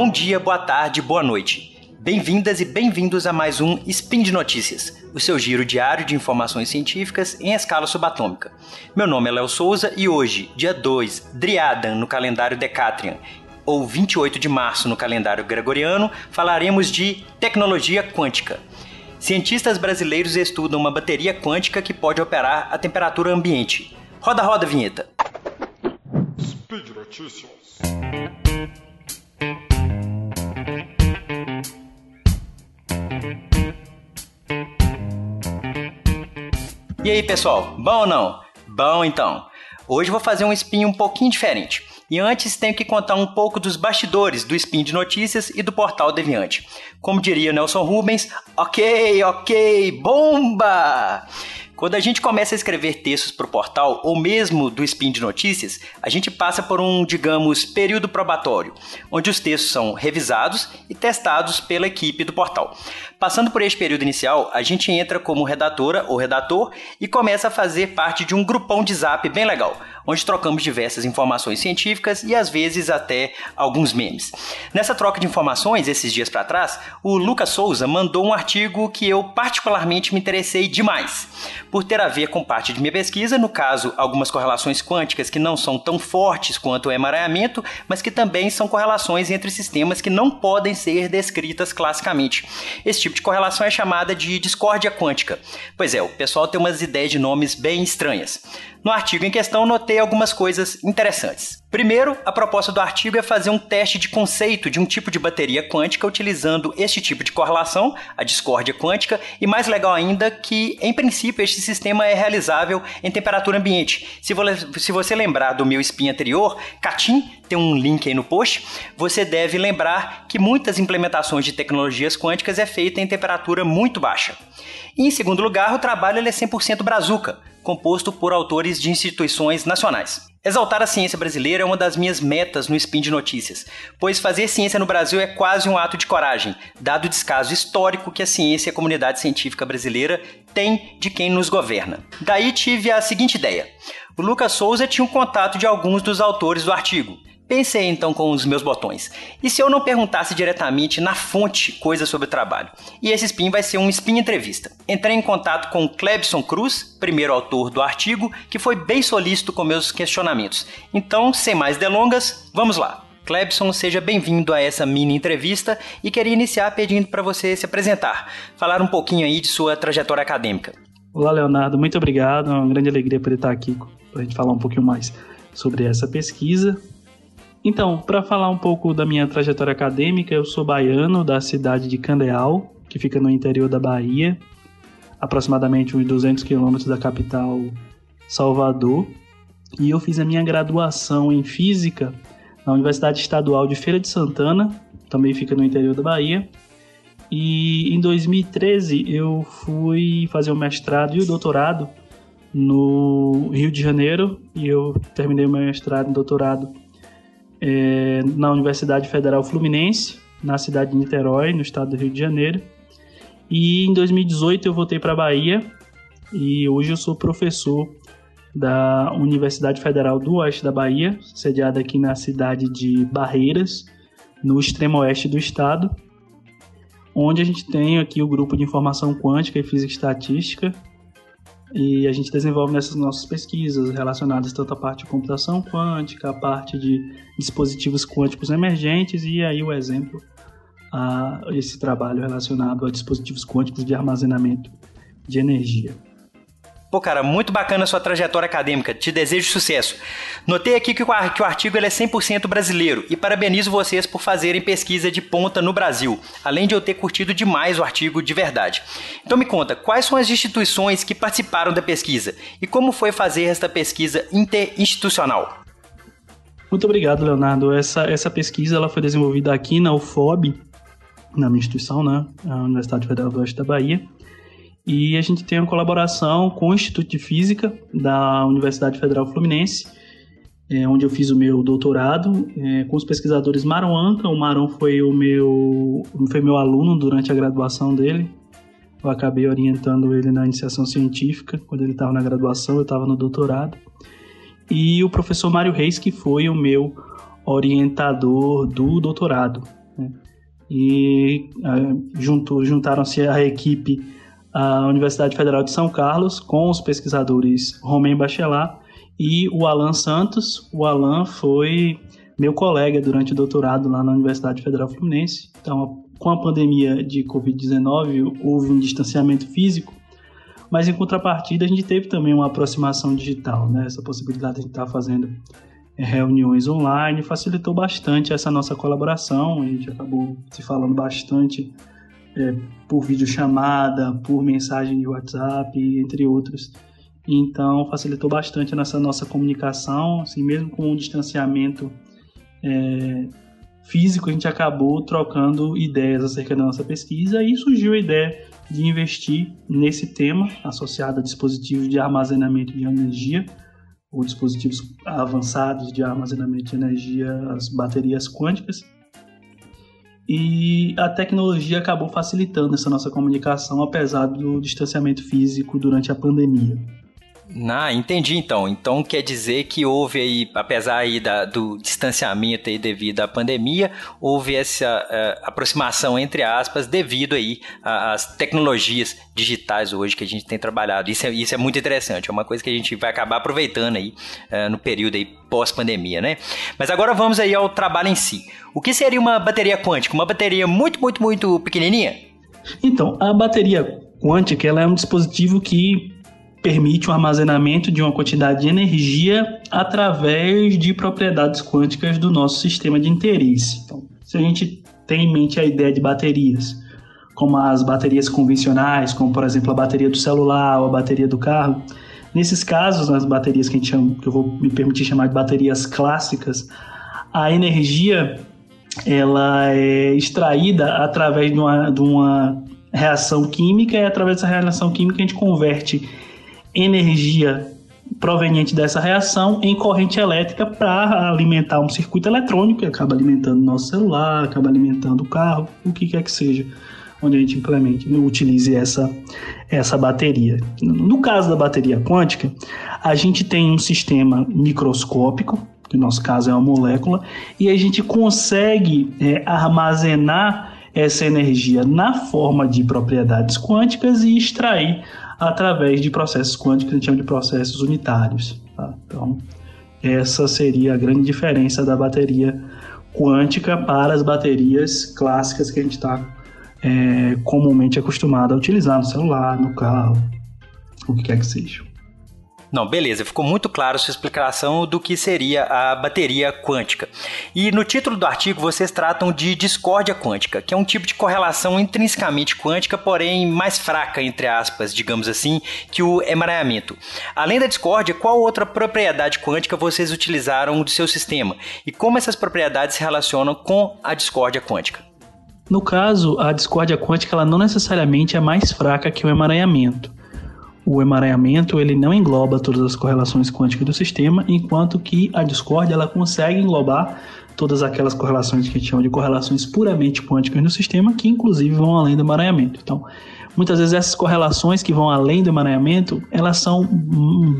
bom dia, boa tarde, boa noite. Bem-vindas e bem-vindos a mais um Spin de Notícias, o seu giro diário de informações científicas em escala subatômica. Meu nome é Léo Souza e hoje, dia 2, Driadan no calendário Decatrian, ou 28 de março no calendário gregoriano, falaremos de tecnologia quântica. Cientistas brasileiros estudam uma bateria quântica que pode operar a temperatura ambiente. Roda, roda, vinheta. Speed Notícias. E aí, pessoal, bom ou não? Bom então. Hoje vou fazer um spin um pouquinho diferente. E antes tenho que contar um pouco dos bastidores do Spin de Notícias e do Portal Deviante. Como diria Nelson Rubens, ok, ok, bomba! Quando a gente começa a escrever textos para o portal ou mesmo do Spin de Notícias, a gente passa por um, digamos, período probatório, onde os textos são revisados e testados pela equipe do portal. Passando por este período inicial, a gente entra como redatora ou redator e começa a fazer parte de um grupão de zap bem legal, onde trocamos diversas informações científicas e às vezes até alguns memes. Nessa troca de informações, esses dias para trás, o Lucas Souza mandou um artigo que eu particularmente me interessei demais, por ter a ver com parte de minha pesquisa, no caso, algumas correlações quânticas que não são tão fortes quanto o emaranhamento, mas que também são correlações entre sistemas que não podem ser descritas classicamente. Esse tipo de correlação é chamada de discórdia quântica. Pois é, o pessoal tem umas ideias de nomes bem estranhas. No artigo em questão, notei algumas coisas interessantes. Primeiro, a proposta do artigo é fazer um teste de conceito de um tipo de bateria quântica utilizando este tipo de correlação, a discórdia quântica, e mais legal ainda que, em princípio, este sistema é realizável em temperatura ambiente. Se, se você lembrar do meu spin anterior, CATIM, tem um link aí no post, você deve lembrar que muitas implementações de tecnologias quânticas é feita em temperatura muito baixa. E, em segundo lugar, o trabalho é 100% brazuca, composto por autores de instituições nacionais. Exaltar a ciência brasileira é uma das minhas metas no Spin de Notícias, pois fazer ciência no Brasil é quase um ato de coragem, dado o descaso histórico que a ciência e a comunidade científica brasileira tem de quem nos governa. Daí tive a seguinte ideia. O Lucas Souza tinha um contato de alguns dos autores do artigo, Pensei então com os meus botões. E se eu não perguntasse diretamente na fonte coisas sobre o trabalho? E esse spin vai ser um spin entrevista. Entrei em contato com Clebson Cruz, primeiro autor do artigo, que foi bem solícito com meus questionamentos. Então, sem mais delongas, vamos lá. Clebson, seja bem-vindo a essa mini entrevista e queria iniciar pedindo para você se apresentar, falar um pouquinho aí de sua trajetória acadêmica. Olá, Leonardo, muito obrigado. É uma grande alegria poder estar aqui para a gente falar um pouquinho mais sobre essa pesquisa então, para falar um pouco da minha trajetória acadêmica, eu sou baiano da cidade de Candeal, que fica no interior da Bahia, aproximadamente uns 200 quilômetros da capital Salvador. E eu fiz a minha graduação em Física na Universidade Estadual de Feira de Santana, também fica no interior da Bahia. E em 2013 eu fui fazer o mestrado e o doutorado no Rio de Janeiro, e eu terminei o mestrado e doutorado é, na Universidade Federal Fluminense, na cidade de Niterói, no estado do Rio de Janeiro. E em 2018 eu voltei para a Bahia e hoje eu sou professor da Universidade Federal do Oeste da Bahia, sediada aqui na cidade de Barreiras, no extremo oeste do estado, onde a gente tem aqui o grupo de informação quântica e física estatística, e a gente desenvolve nessas nossas pesquisas relacionadas tanto à parte de computação quântica, a parte de dispositivos quânticos emergentes e aí o exemplo a esse trabalho relacionado a dispositivos quânticos de armazenamento de energia. Pô, cara, muito bacana a sua trajetória acadêmica. Te desejo sucesso. Notei aqui que o, artigo é 100% brasileiro e parabenizo vocês por fazerem pesquisa de ponta no Brasil, além de eu ter curtido demais o artigo de verdade. Então me conta, quais são as instituições que participaram da pesquisa e como foi fazer esta pesquisa interinstitucional? Muito obrigado, Leonardo. Essa, essa pesquisa ela foi desenvolvida aqui na UFOB, na minha instituição, né? a Universidade Federal do Oeste da Bahia. E a gente tem uma colaboração com o Instituto de Física da Universidade Federal Fluminense, é, onde eu fiz o meu doutorado, é, com os pesquisadores Maron Anca. O Maron foi o meu, foi meu aluno durante a graduação dele. Eu acabei orientando ele na iniciação científica, quando ele estava na graduação, eu estava no doutorado. E o professor Mário Reis, que foi o meu orientador do doutorado. e uh, junto, juntaram-se à equipe a Universidade Federal de São Carlos com os pesquisadores Romain Bachelard e o Alan Santos. O Alan foi meu colega durante o doutorado lá na Universidade Federal Fluminense. Então, com a pandemia de Covid-19, houve um distanciamento físico, mas em contrapartida a gente teve também uma aproximação digital, né? Essa possibilidade de estar fazendo é, reuniões online facilitou bastante essa nossa colaboração. A gente acabou se falando bastante é, por videochamada, por mensagem de WhatsApp, entre outros. Então facilitou bastante nessa nossa comunicação, assim mesmo com o distanciamento é, físico, a gente acabou trocando ideias acerca da nossa pesquisa e surgiu a ideia de investir nesse tema associado a dispositivos de armazenamento de energia ou dispositivos avançados de armazenamento de energia, as baterias quânticas. E a tecnologia acabou facilitando essa nossa comunicação, apesar do distanciamento físico durante a pandemia. Ah, entendi então. Então quer dizer que houve aí, apesar aí da, do distanciamento aí devido à pandemia, houve essa uh, aproximação entre aspas devido aí às tecnologias digitais hoje que a gente tem trabalhado. Isso é, isso é muito interessante, é uma coisa que a gente vai acabar aproveitando aí uh, no período aí pós-pandemia, né? Mas agora vamos aí ao trabalho em si. O que seria uma bateria quântica? Uma bateria muito, muito, muito pequenininha? Então, a bateria quântica ela é um dispositivo que permite o armazenamento de uma quantidade de energia através de propriedades quânticas do nosso sistema de interesse. Então, se a gente tem em mente a ideia de baterias, como as baterias convencionais, como por exemplo a bateria do celular ou a bateria do carro, nesses casos, nas baterias que, a gente chama, que eu vou me permitir chamar de baterias clássicas, a energia ela é extraída através de uma, de uma reação química e através dessa reação química a gente converte energia proveniente dessa reação em corrente elétrica para alimentar um circuito eletrônico que acaba alimentando nosso celular, acaba alimentando o carro, o que quer que seja, onde a gente implemente, utilize essa, essa bateria. No caso da bateria quântica, a gente tem um sistema microscópico, que no nosso caso é uma molécula, e a gente consegue é, armazenar essa energia na forma de propriedades quânticas e extrair através de processos quânticos que a gente chama de processos unitários. Tá? Então, essa seria a grande diferença da bateria quântica para as baterias clássicas que a gente está é, comumente acostumado a utilizar no celular, no carro, o que quer que seja. Não, beleza, ficou muito claro sua explicação do que seria a bateria quântica. E no título do artigo vocês tratam de discórdia quântica, que é um tipo de correlação intrinsecamente quântica, porém mais fraca, entre aspas, digamos assim, que o emaranhamento. Além da discórdia, qual outra propriedade quântica vocês utilizaram do seu sistema? E como essas propriedades se relacionam com a discórdia quântica? No caso, a discórdia quântica ela não necessariamente é mais fraca que o emaranhamento o emaranhamento ele não engloba todas as correlações quânticas do sistema, enquanto que a discórdia ela consegue englobar todas aquelas correlações que a gente chama de correlações puramente quânticas no sistema, que inclusive vão além do emaranhamento. Então, muitas vezes essas correlações que vão além do emaranhamento, elas são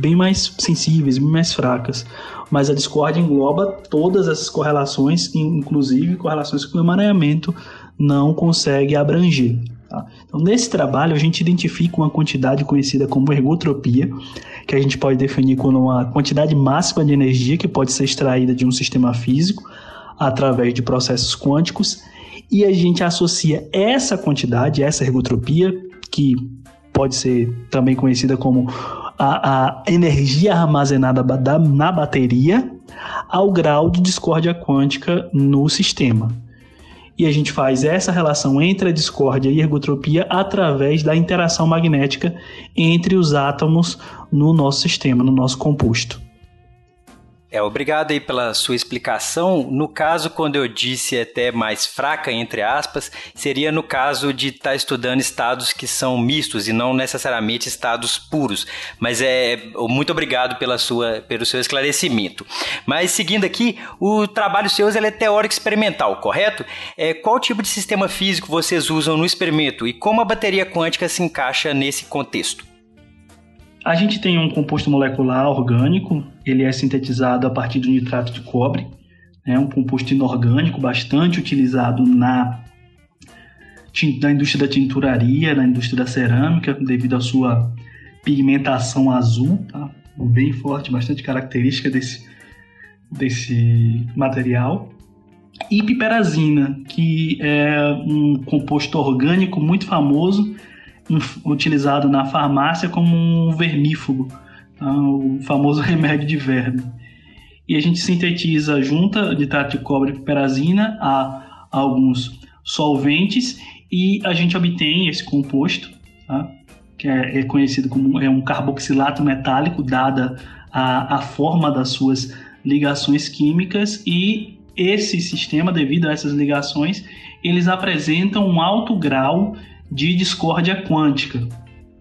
bem mais sensíveis, bem mais fracas. Mas a discórdia engloba todas essas correlações, inclusive correlações que o emaranhamento não consegue abranger. Tá? Então, nesse trabalho, a gente identifica uma quantidade conhecida como ergotropia, que a gente pode definir como uma quantidade máxima de energia que pode ser extraída de um sistema físico através de processos quânticos, e a gente associa essa quantidade, essa ergotropia, que pode ser também conhecida como a, a energia armazenada na bateria, ao grau de discórdia quântica no sistema e a gente faz essa relação entre a discórdia e a ergotropia através da interação magnética entre os átomos no nosso sistema, no nosso composto. É, obrigado aí pela sua explicação. No caso, quando eu disse até mais fraca, entre aspas, seria no caso de estar tá estudando estados que são mistos e não necessariamente estados puros. Mas é muito obrigado pela sua, pelo seu esclarecimento. Mas seguindo aqui, o trabalho seu é teórico experimental, correto? É, qual tipo de sistema físico vocês usam no experimento e como a bateria quântica se encaixa nesse contexto? A gente tem um composto molecular orgânico, ele é sintetizado a partir do nitrato de cobre, é um composto inorgânico bastante utilizado na da indústria da tinturaria, da indústria da cerâmica, devido à sua pigmentação azul, tá? bem forte, bastante característica desse, desse material. E piperazina, que é um composto orgânico muito famoso, utilizado na farmácia como um vermífugo, tá? o famoso remédio de verme. E a gente sintetiza junta de trato de cobre e piperazina a, a alguns solventes e a gente obtém esse composto, tá? que é, é, conhecido como é um carboxilato metálico, dada a, a forma das suas ligações químicas e esse sistema, devido a essas ligações, eles apresentam um alto grau de discórdia quântica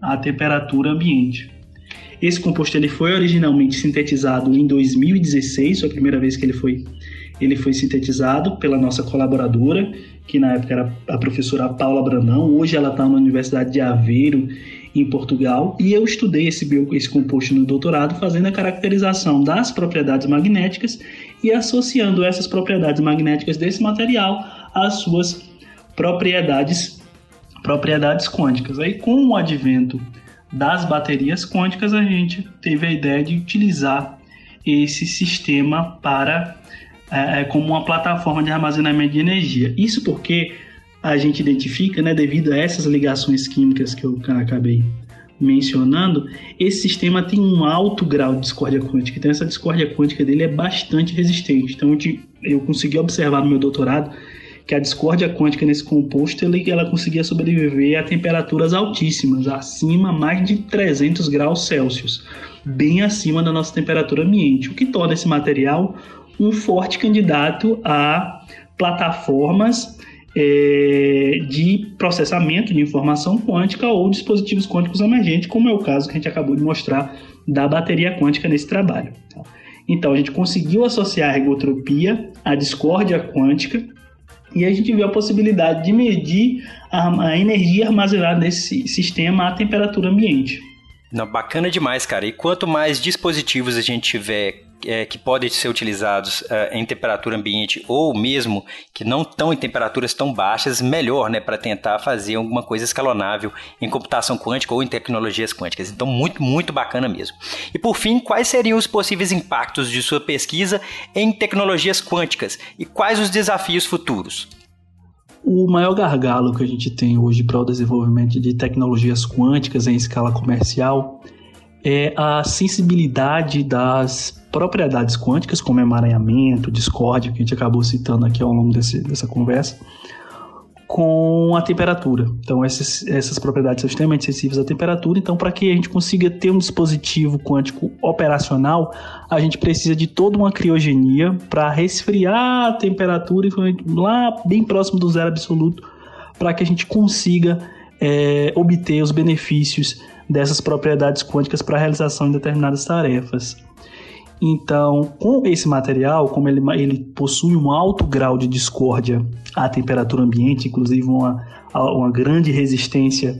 à temperatura ambiente. Esse composto ele foi originalmente sintetizado em 2016, foi a primeira vez que ele foi, ele foi sintetizado pela nossa colaboradora, que na época era a professora Paula Brandão, hoje ela está na Universidade de Aveiro, em Portugal, e eu estudei esse, bio, esse composto no doutorado, fazendo a caracterização das propriedades magnéticas e associando essas propriedades magnéticas desse material às suas propriedades, propriedades quânticas. Aí, com o advento das baterias quânticas, a gente teve a ideia de utilizar esse sistema para é, como uma plataforma de armazenamento de energia. Isso porque a gente identifica, né, devido a essas ligações químicas que eu acabei mencionando, esse sistema tem um alto grau de discórdia quântica. Então, essa discórdia quântica dele é bastante resistente. Então, eu consegui observar no meu doutorado que a discórdia quântica nesse composto ela conseguia sobreviver a temperaturas altíssimas, acima mais de 300 graus Celsius, bem acima da nossa temperatura ambiente, o que torna esse material um forte candidato a plataformas é, de processamento de informação quântica ou dispositivos quânticos emergentes, como é o caso que a gente acabou de mostrar da bateria quântica nesse trabalho. Tá? Então, a gente conseguiu associar a ergotropia à discórdia quântica e a gente viu a possibilidade de medir a, a energia armazenada nesse sistema à temperatura ambiente. Não, bacana demais, cara. E quanto mais dispositivos a gente tiver é, que podem ser utilizados é, em temperatura ambiente ou mesmo que não estão em temperaturas tão baixas, melhor, né, para tentar fazer alguma coisa escalonável em computação quântica ou em tecnologias quânticas. Então, muito, muito bacana mesmo. E por fim, quais seriam os possíveis impactos de sua pesquisa em tecnologias quânticas e quais os desafios futuros? O maior gargalo que a gente tem hoje para o desenvolvimento de tecnologias quânticas em escala comercial é a sensibilidade das propriedades quânticas, como emaranhamento, discórdia, que a gente acabou citando aqui ao longo desse, dessa conversa, com a temperatura. Então, essas, essas propriedades são extremamente sensíveis à temperatura. Então, para que a gente consiga ter um dispositivo quântico operacional, a gente precisa de toda uma criogenia para resfriar a temperatura lá bem próximo do zero absoluto, para que a gente consiga é, obter os benefícios dessas propriedades quânticas para a realização de determinadas tarefas. Então, com esse material, como ele, ele possui um alto grau de discórdia à temperatura ambiente, inclusive uma, uma grande resistência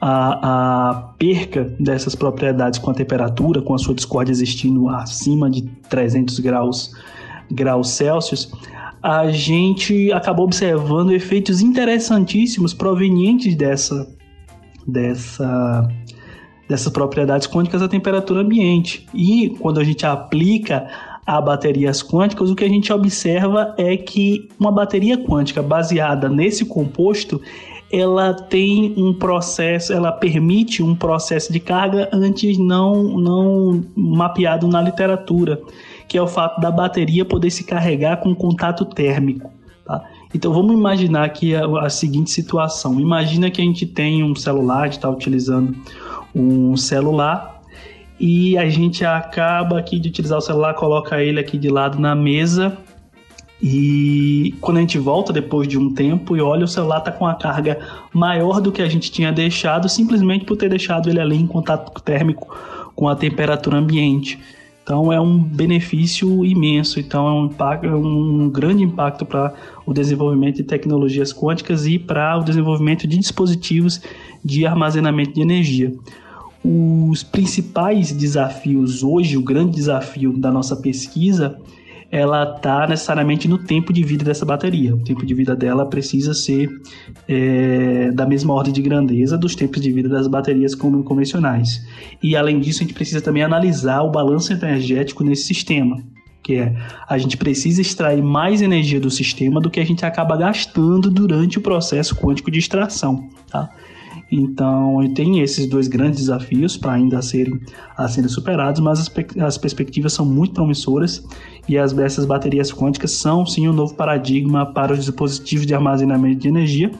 à, à perca dessas propriedades com a temperatura, com a sua discórdia existindo acima de 300 graus, graus Celsius, a gente acabou observando efeitos interessantíssimos provenientes dessa, dessa dessas propriedades quânticas à temperatura ambiente. E quando a gente aplica a baterias quânticas, o que a gente observa é que uma bateria quântica baseada nesse composto, ela tem um processo, ela permite um processo de carga antes não, não mapeado na literatura, que é o fato da bateria poder se carregar com contato térmico. Tá? Então vamos imaginar aqui a, a seguinte situação: imagina que a gente tem um celular, a gente está utilizando um celular e a gente acaba aqui de utilizar o celular, coloca ele aqui de lado na mesa e quando a gente volta depois de um tempo e olha, o celular está com a carga maior do que a gente tinha deixado, simplesmente por ter deixado ele ali em contato térmico com a temperatura ambiente. Então é um benefício imenso, então é um, impacto, é um grande impacto para o desenvolvimento de tecnologias quânticas e para o desenvolvimento de dispositivos de armazenamento de energia. Os principais desafios hoje, o grande desafio da nossa pesquisa ela está necessariamente no tempo de vida dessa bateria. O tempo de vida dela precisa ser é, da mesma ordem de grandeza dos tempos de vida das baterias convencionais. E além disso, a gente precisa também analisar o balanço energético nesse sistema que é a gente precisa extrair mais energia do sistema do que a gente acaba gastando durante o processo quântico de extração, tá? Então, tem esses dois grandes desafios para ainda serem, a serem superados, mas as, as perspectivas são muito promissoras e as, essas baterias quânticas são sim um novo paradigma para os dispositivos de armazenamento de energia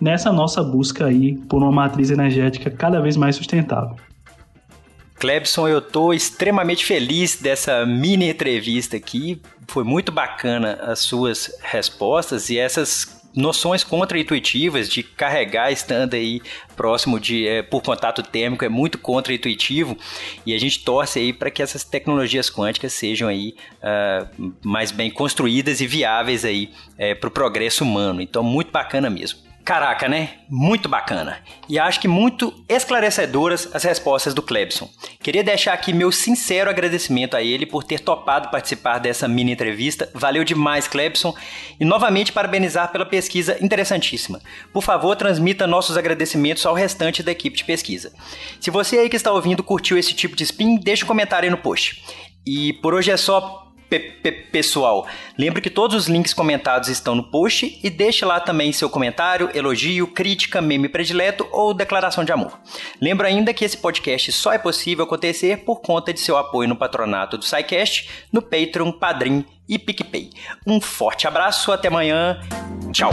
nessa nossa busca aí por uma matriz energética cada vez mais sustentável. Clebson, eu estou extremamente feliz dessa mini entrevista aqui. Foi muito bacana as suas respostas e essas noções contra-intuitivas de carregar estando aí próximo de é, por contato térmico é muito contra-intuitivo e a gente torce aí para que essas tecnologias quânticas sejam aí uh, mais bem construídas e viáveis aí é, para o progresso humano. Então muito bacana mesmo. Caraca, né? Muito bacana. E acho que muito esclarecedoras as respostas do Clebson. Queria deixar aqui meu sincero agradecimento a ele por ter topado participar dessa mini entrevista. Valeu demais, Clebson. E novamente parabenizar pela pesquisa interessantíssima. Por favor, transmita nossos agradecimentos ao restante da equipe de pesquisa. Se você aí que está ouvindo curtiu esse tipo de spin, deixe um comentário aí no post. E por hoje é só pessoal. Lembre que todos os links comentados estão no post e deixe lá também seu comentário, elogio, crítica, meme predileto ou declaração de amor. Lembro ainda que esse podcast só é possível acontecer por conta de seu apoio no patronato do SciCast, no Patreon, Padrim e PicPay. Um forte abraço, até amanhã. Tchau.